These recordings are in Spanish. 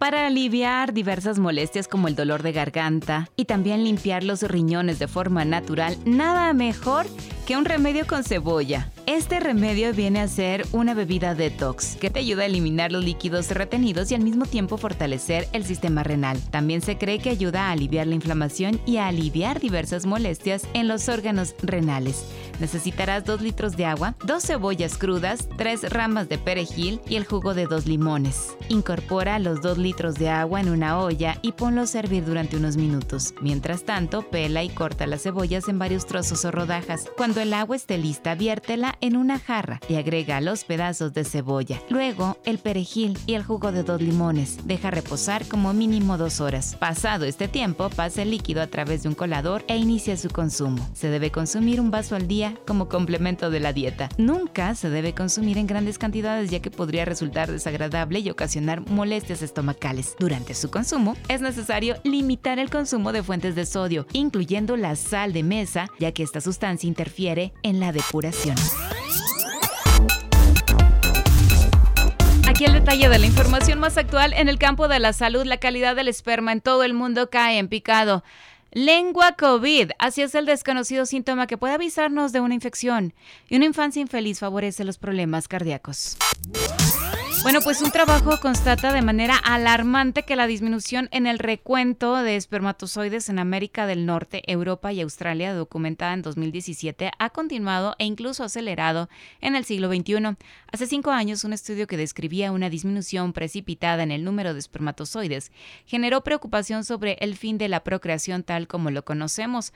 para aliviar diversas molestias como el dolor de garganta y también limpiar los riñones de forma natural, nada mejor que un remedio con cebolla. Este remedio viene a ser una bebida detox que te ayuda a eliminar los líquidos retenidos y al mismo tiempo fortalecer el sistema renal. También se cree que ayuda a aliviar la inflamación y a aliviar diversas molestias en los órganos renales. Necesitarás 2 litros de agua, 2 cebollas crudas, 3 ramas de perejil y el jugo de 2 limones. Incorpora los 2 litros de agua en una olla y ponlo a servir durante unos minutos. Mientras tanto, pela y corta las cebollas en varios trozos o rodajas. Cuando el agua esté lista, viértela en una jarra y agrega los pedazos de cebolla. Luego, el perejil y el jugo de dos limones. Deja reposar como mínimo dos horas. Pasado este tiempo, pasa el líquido a través de un colador e inicia su consumo. Se debe consumir un vaso al día como complemento de la dieta. Nunca se debe consumir en grandes cantidades ya que podría resultar desagradable y ocasionar molestias estomacales. Durante su consumo, es necesario limitar el consumo de fuentes de sodio, incluyendo la sal de mesa, ya que esta sustancia interfiere en la depuración. Aquí el detalle de la información más actual en el campo de la salud, la calidad del esperma en todo el mundo cae en picado. Lengua COVID, así es el desconocido síntoma que puede avisarnos de una infección. Y una infancia infeliz favorece los problemas cardíacos. Bueno, pues un trabajo constata de manera alarmante que la disminución en el recuento de espermatozoides en América del Norte, Europa y Australia, documentada en 2017, ha continuado e incluso acelerado en el siglo XXI. Hace cinco años, un estudio que describía una disminución precipitada en el número de espermatozoides generó preocupación sobre el fin de la procreación tal como lo conocemos.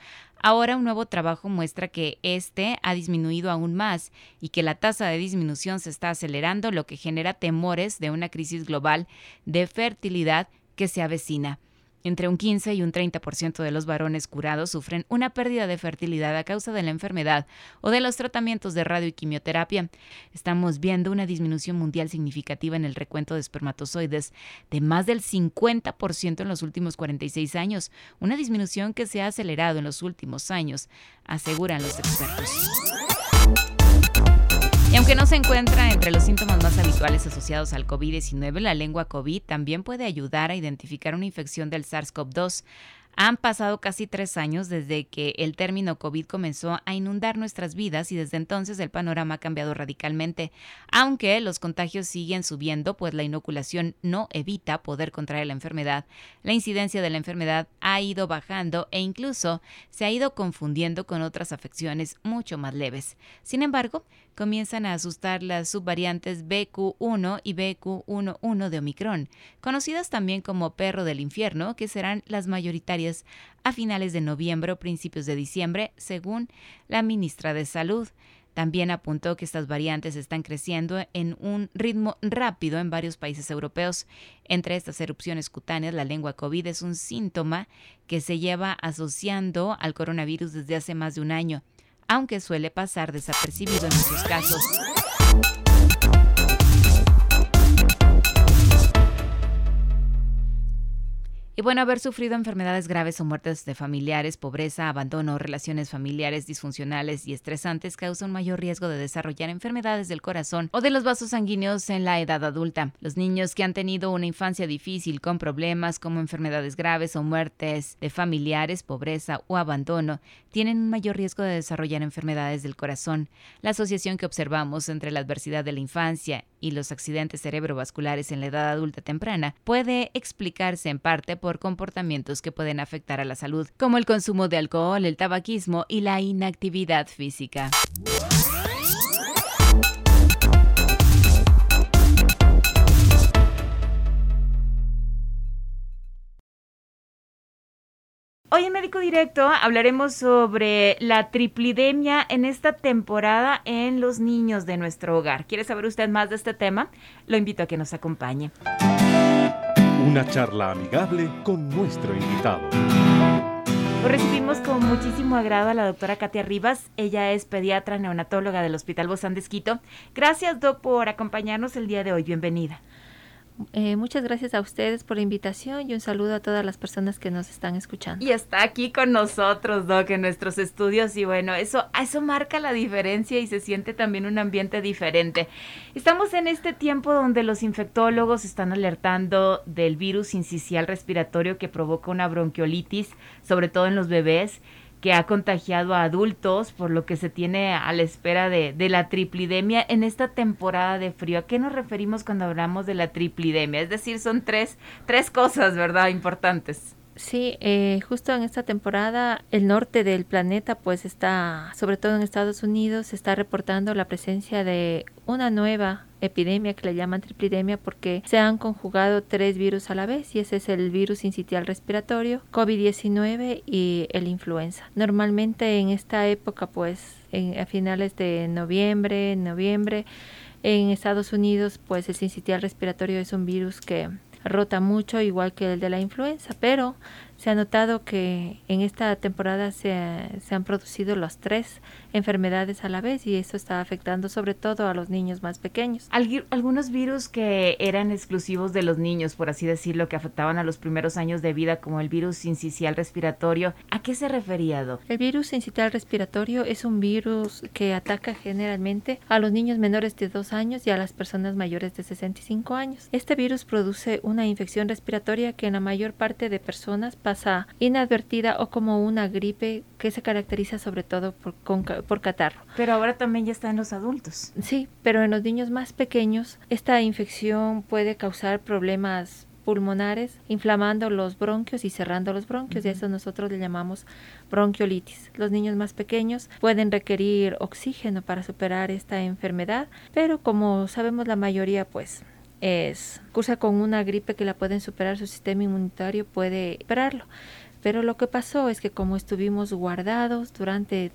Ahora un nuevo trabajo muestra que este ha disminuido aún más y que la tasa de disminución se está acelerando, lo que genera temores de una crisis global de fertilidad que se avecina. Entre un 15 y un 30% de los varones curados sufren una pérdida de fertilidad a causa de la enfermedad o de los tratamientos de radio y quimioterapia. Estamos viendo una disminución mundial significativa en el recuento de espermatozoides de más del 50% en los últimos 46 años, una disminución que se ha acelerado en los últimos años, aseguran los expertos. Aunque no se encuentra entre los síntomas más habituales asociados al COVID-19, la lengua COVID también puede ayudar a identificar una infección del SARS-CoV-2. Han pasado casi tres años desde que el término COVID comenzó a inundar nuestras vidas y desde entonces el panorama ha cambiado radicalmente. Aunque los contagios siguen subiendo, pues la inoculación no evita poder contraer la enfermedad, la incidencia de la enfermedad ha ido bajando e incluso se ha ido confundiendo con otras afecciones mucho más leves. Sin embargo, comienzan a asustar las subvariantes BQ1 y BQ11 de Omicron, conocidas también como perro del infierno, que serán las mayoritarias a finales de noviembre o principios de diciembre, según la ministra de Salud. También apuntó que estas variantes están creciendo en un ritmo rápido en varios países europeos. Entre estas erupciones cutáneas, la lengua COVID es un síntoma que se lleva asociando al coronavirus desde hace más de un año aunque suele pasar desapercibido en muchos casos. Y bueno, haber sufrido enfermedades graves o muertes de familiares, pobreza, abandono, relaciones familiares disfuncionales y estresantes causa un mayor riesgo de desarrollar enfermedades del corazón o de los vasos sanguíneos en la edad adulta. Los niños que han tenido una infancia difícil con problemas como enfermedades graves o muertes de familiares, pobreza o abandono tienen un mayor riesgo de desarrollar enfermedades del corazón. La asociación que observamos entre la adversidad de la infancia y los accidentes cerebrovasculares en la edad adulta temprana puede explicarse en parte por comportamientos que pueden afectar a la salud, como el consumo de alcohol, el tabaquismo y la inactividad física. Hoy en Médico Directo hablaremos sobre la triplidemia en esta temporada en los niños de nuestro hogar. ¿Quiere saber usted más de este tema? Lo invito a que nos acompañe. Una charla amigable con nuestro invitado. Hoy recibimos con muchísimo agrado a la doctora Katia Rivas. Ella es pediatra neonatóloga del Hospital Bozán de Esquito. Gracias, Doc, por acompañarnos el día de hoy. Bienvenida. Eh, muchas gracias a ustedes por la invitación y un saludo a todas las personas que nos están escuchando. Y está aquí con nosotros, Doc, en nuestros estudios y bueno, eso, eso marca la diferencia y se siente también un ambiente diferente. Estamos en este tiempo donde los infectólogos están alertando del virus incisional respiratorio que provoca una bronquiolitis, sobre todo en los bebés que ha contagiado a adultos, por lo que se tiene a la espera de, de, la triplidemia en esta temporada de frío. ¿A qué nos referimos cuando hablamos de la triplidemia? Es decir, son tres, tres cosas, ¿verdad? Importantes. Sí, eh, justo en esta temporada el norte del planeta pues está, sobre todo en Estados Unidos, se está reportando la presencia de una nueva epidemia que le llaman tripidemia porque se han conjugado tres virus a la vez y ese es el virus incitial respiratorio, COVID-19 y el influenza. Normalmente en esta época pues en, a finales de noviembre, noviembre, en Estados Unidos pues el sincitial respiratorio es un virus que rota mucho, igual que el de la influenza, pero se ha notado que en esta temporada se, se, han producido las tres enfermedades a la vez y eso está afectando sobre todo a los niños más pequeños. Algunos virus que eran exclusivos de los niños, por así decirlo, que afectaban a los primeros años de vida, como el virus sincicial respiratorio, ¿a qué se refería, Doc? El virus sincicial respiratorio es un virus que ataca generalmente a los niños menores de 2 años y a las personas mayores de 65 años. Este virus produce una infección respiratoria que en la mayor parte de personas pasa inadvertida o como una gripe que se caracteriza sobre todo por, con, por catarro. Pero ahora también ya está en los adultos. Sí, pero en los niños más pequeños esta infección puede causar problemas pulmonares, inflamando los bronquios y cerrando los bronquios, uh -huh. y eso nosotros le llamamos bronquiolitis. Los niños más pequeños pueden requerir oxígeno para superar esta enfermedad, pero como sabemos la mayoría pues es cursa con una gripe que la pueden superar, su sistema inmunitario puede superarlo. Pero lo que pasó es que como estuvimos guardados durante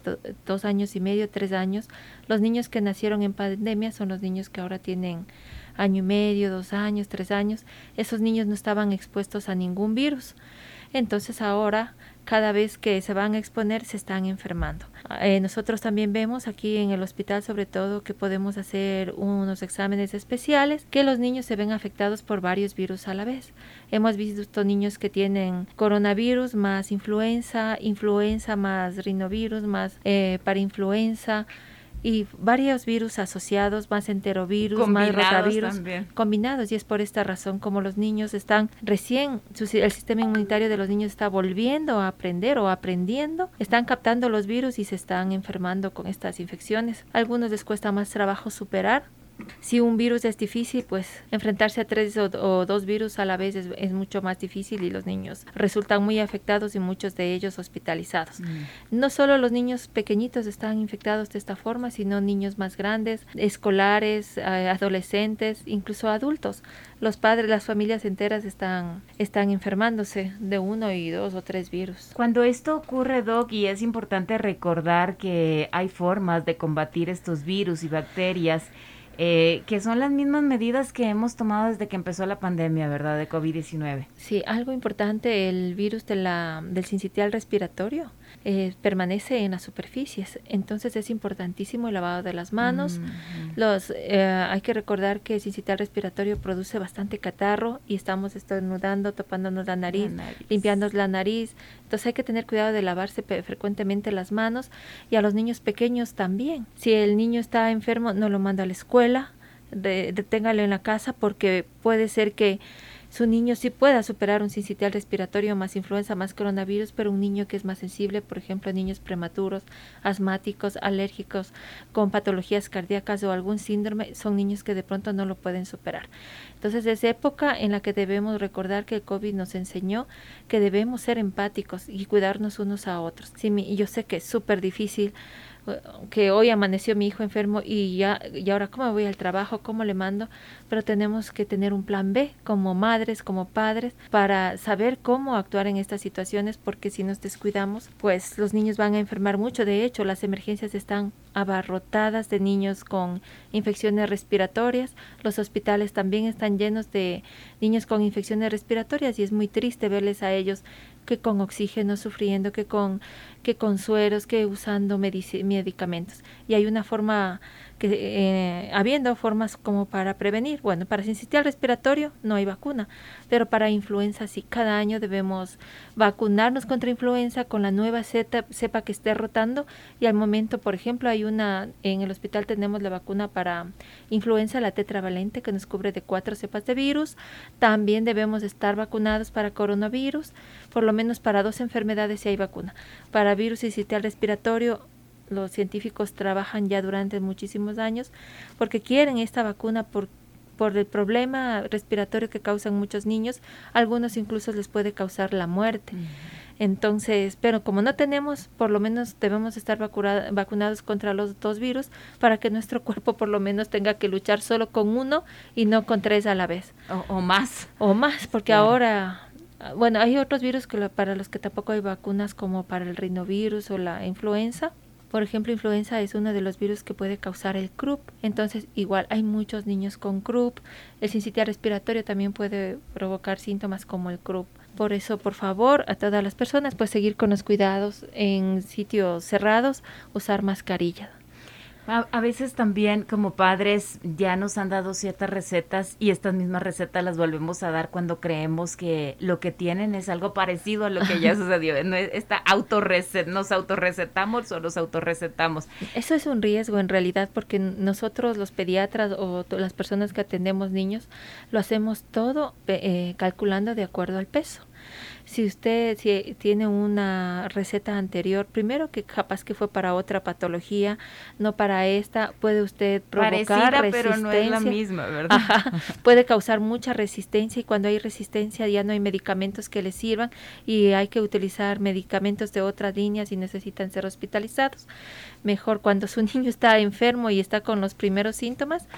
dos años y medio, tres años, los niños que nacieron en pandemia son los niños que ahora tienen año y medio, dos años, tres años. Esos niños no estaban expuestos a ningún virus. Entonces ahora cada vez que se van a exponer se están enfermando. Eh, nosotros también vemos aquí en el hospital sobre todo que podemos hacer unos exámenes especiales que los niños se ven afectados por varios virus a la vez. Hemos visto niños que tienen coronavirus más influenza, influenza más rinovirus más eh, parainfluenza y varios virus asociados, más enterovirus, combinados más rotavirus, también. combinados. Y es por esta razón como los niños están recién, su, el sistema inmunitario de los niños está volviendo a aprender o aprendiendo, están captando los virus y se están enfermando con estas infecciones. A algunos les cuesta más trabajo superar si un virus es difícil, pues enfrentarse a tres o, o dos virus a la vez es, es, mucho más difícil y los niños resultan muy afectados y muchos de ellos hospitalizados. Mm. No solo los niños pequeñitos están infectados de esta forma, sino niños más grandes, escolares, eh, adolescentes, incluso adultos. Los padres, las familias enteras están, están enfermándose de uno y dos o tres virus. Cuando esto ocurre, Doc, y es importante recordar que hay formas de combatir estos virus y bacterias, eh, que son las mismas medidas que hemos tomado desde que empezó la pandemia, ¿verdad? De COVID-19. Sí, algo importante, el virus de la, del sincitial respiratorio eh, permanece en las superficies, entonces es importantísimo el lavado de las manos. Mm -hmm. Los, eh, hay que recordar que el sincitial respiratorio produce bastante catarro y estamos estornudando, topándonos la nariz, la nariz, limpiándonos la nariz. Entonces hay que tener cuidado de lavarse frecuentemente las manos y a los niños pequeños también. Si el niño está enfermo, no lo manda a la escuela, de, deténgalo en la casa porque puede ser que su niño sí pueda superar un sincitial respiratorio más influenza más coronavirus, pero un niño que es más sensible, por ejemplo, niños prematuros, asmáticos, alérgicos, con patologías cardíacas o algún síndrome, son niños que de pronto no lo pueden superar. Entonces es época en la que debemos recordar que el COVID nos enseñó que debemos ser empáticos y cuidarnos unos a otros. Sí, mi, yo sé que es súper difícil que hoy amaneció mi hijo enfermo y ya y ahora cómo voy al trabajo, cómo le mando, pero tenemos que tener un plan B como madres, como padres para saber cómo actuar en estas situaciones porque si nos descuidamos, pues los niños van a enfermar mucho. De hecho, las emergencias están abarrotadas de niños con infecciones respiratorias, los hospitales también están llenos de niños con infecciones respiratorias y es muy triste verles a ellos que con oxígeno sufriendo, que con, que con sueros, que usando medicamentos. Y hay una forma que eh, habiendo formas como para prevenir. Bueno, para sincitial respiratorio no hay vacuna, pero para influenza sí, cada año debemos vacunarnos contra influenza con la nueva cepa que esté rotando y al momento, por ejemplo, hay una, en el hospital tenemos la vacuna para influenza, la tetravalente, que nos cubre de cuatro cepas de virus. También debemos estar vacunados para coronavirus, por lo menos para dos enfermedades si hay vacuna. Para virus sincitial respiratorio los científicos trabajan ya durante muchísimos años porque quieren esta vacuna por, por el problema respiratorio que causan muchos niños, algunos incluso les puede causar la muerte. Entonces, pero como no tenemos, por lo menos debemos estar vacunados contra los dos virus para que nuestro cuerpo por lo menos tenga que luchar solo con uno y no con tres a la vez. O, más. O más, porque ahora bueno, hay otros virus que para los que tampoco hay vacunas como para el rinovirus o la influenza. Por ejemplo, influenza es uno de los virus que puede causar el croup. Entonces, igual hay muchos niños con croup. El sincitial respiratorio también puede provocar síntomas como el croup. Por eso, por favor, a todas las personas, pues seguir con los cuidados en sitios cerrados, usar mascarilla. A, veces también como padres ya nos han dado ciertas recetas y estas mismas recetas las volvemos a dar cuando creemos que lo que tienen es algo parecido a lo que ya sucedió. No esta autorrecet, nos autorrecetamos o nos autorrecetamos. Eso es un riesgo en realidad porque nosotros los pediatras o las personas que atendemos niños lo hacemos todo eh, calculando de acuerdo al peso si usted si tiene una receta anterior, primero que capaz que fue para otra patología, no para esta, puede usted provocar resistencia. pero no es la misma, ¿verdad? puede causar mucha resistencia y cuando hay resistencia ya no hay medicamentos que le sirvan y hay que utilizar medicamentos de otras líneas y necesitan ser hospitalizados. Mejor cuando su niño está enfermo y está con los primeros síntomas,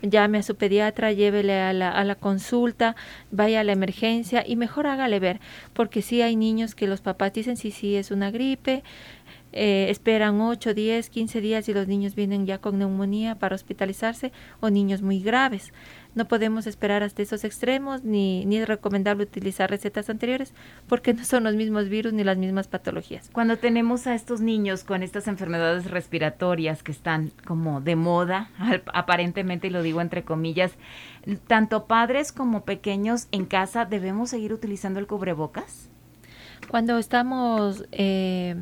llame a su pediatra, llévele a la, a la consulta, vaya a la emergencia y mejor hágale ver porque sí hay niños que los papás dicen sí, sí, es una gripe, eh, esperan 8, 10, 15 días y los niños vienen ya con neumonía para hospitalizarse o niños muy graves. No podemos esperar hasta esos extremos ni, ni es recomendable utilizar recetas anteriores porque no son los mismos virus ni las mismas patologías. Cuando tenemos a estos niños con estas enfermedades respiratorias que están como de moda, aparentemente, y lo digo entre comillas, tanto padres como pequeños en casa debemos seguir utilizando el cubrebocas? Cuando estamos, eh,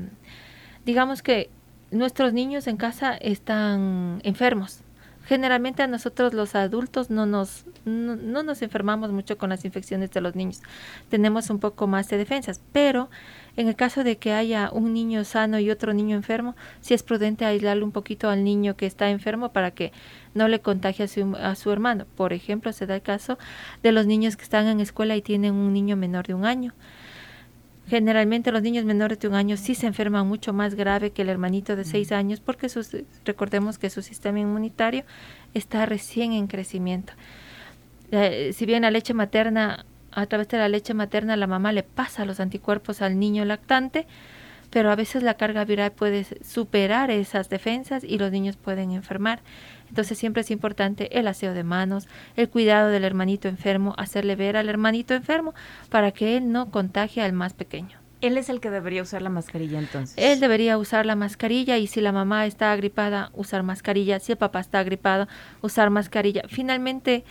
digamos que nuestros niños en casa están enfermos, generalmente a nosotros los adultos no nos, no, nos enfermamos mucho con las infecciones de los niños. Tenemos un poco más de defensas, pero en el caso de que haya un niño sano y otro niño enfermo, sí es prudente aislarle un poquito al niño que está enfermo para que no le contagie a su, a su hermano. Por ejemplo, se da el caso de los niños que están en escuela y tienen un niño menor de un año. Generalmente los niños menores de un año sí se enferman mucho más grave que el hermanito de seis años porque recordemos que su sistema inmunitario está recién en crecimiento. Eh, si bien la leche materna, a través de la leche materna la mamá le pasa los anticuerpos al niño lactante, pero a veces la carga viral puede superar esas defensas y los niños pueden enfermar. Entonces siempre es importante el aseo de manos, el cuidado del hermanito enfermo, hacerle ver al hermanito enfermo para que él no contagie al más pequeño. Él es el que debería usar la mascarilla entonces. Él debería usar la mascarilla y si la mamá está agripada, usar mascarilla. Si el papá está agripado, usar mascarilla. Finalmente,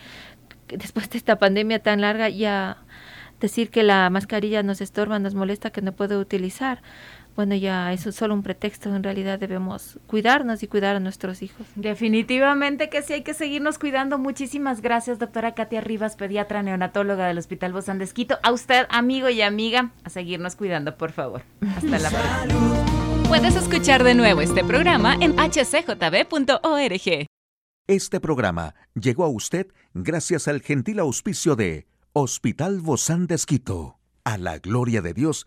después de esta pandemia tan larga, ya decir que la mascarilla nos estorba, nos molesta, que no puede utilizar bueno, ya eso es solo un pretexto, en realidad debemos cuidarnos y cuidar a nuestros hijos. Definitivamente que sí hay que seguirnos cuidando. Muchísimas gracias, doctora Katia Rivas, pediatra neonatóloga del Hospital Bozán de Esquito. A usted, amigo y amiga, a seguirnos cuidando, por favor. Hasta la próxima. Puedes escuchar de nuevo este programa en hcjb.org. Este programa llegó a usted gracias al gentil auspicio de Hospital Bozán de Esquito. A la gloria de Dios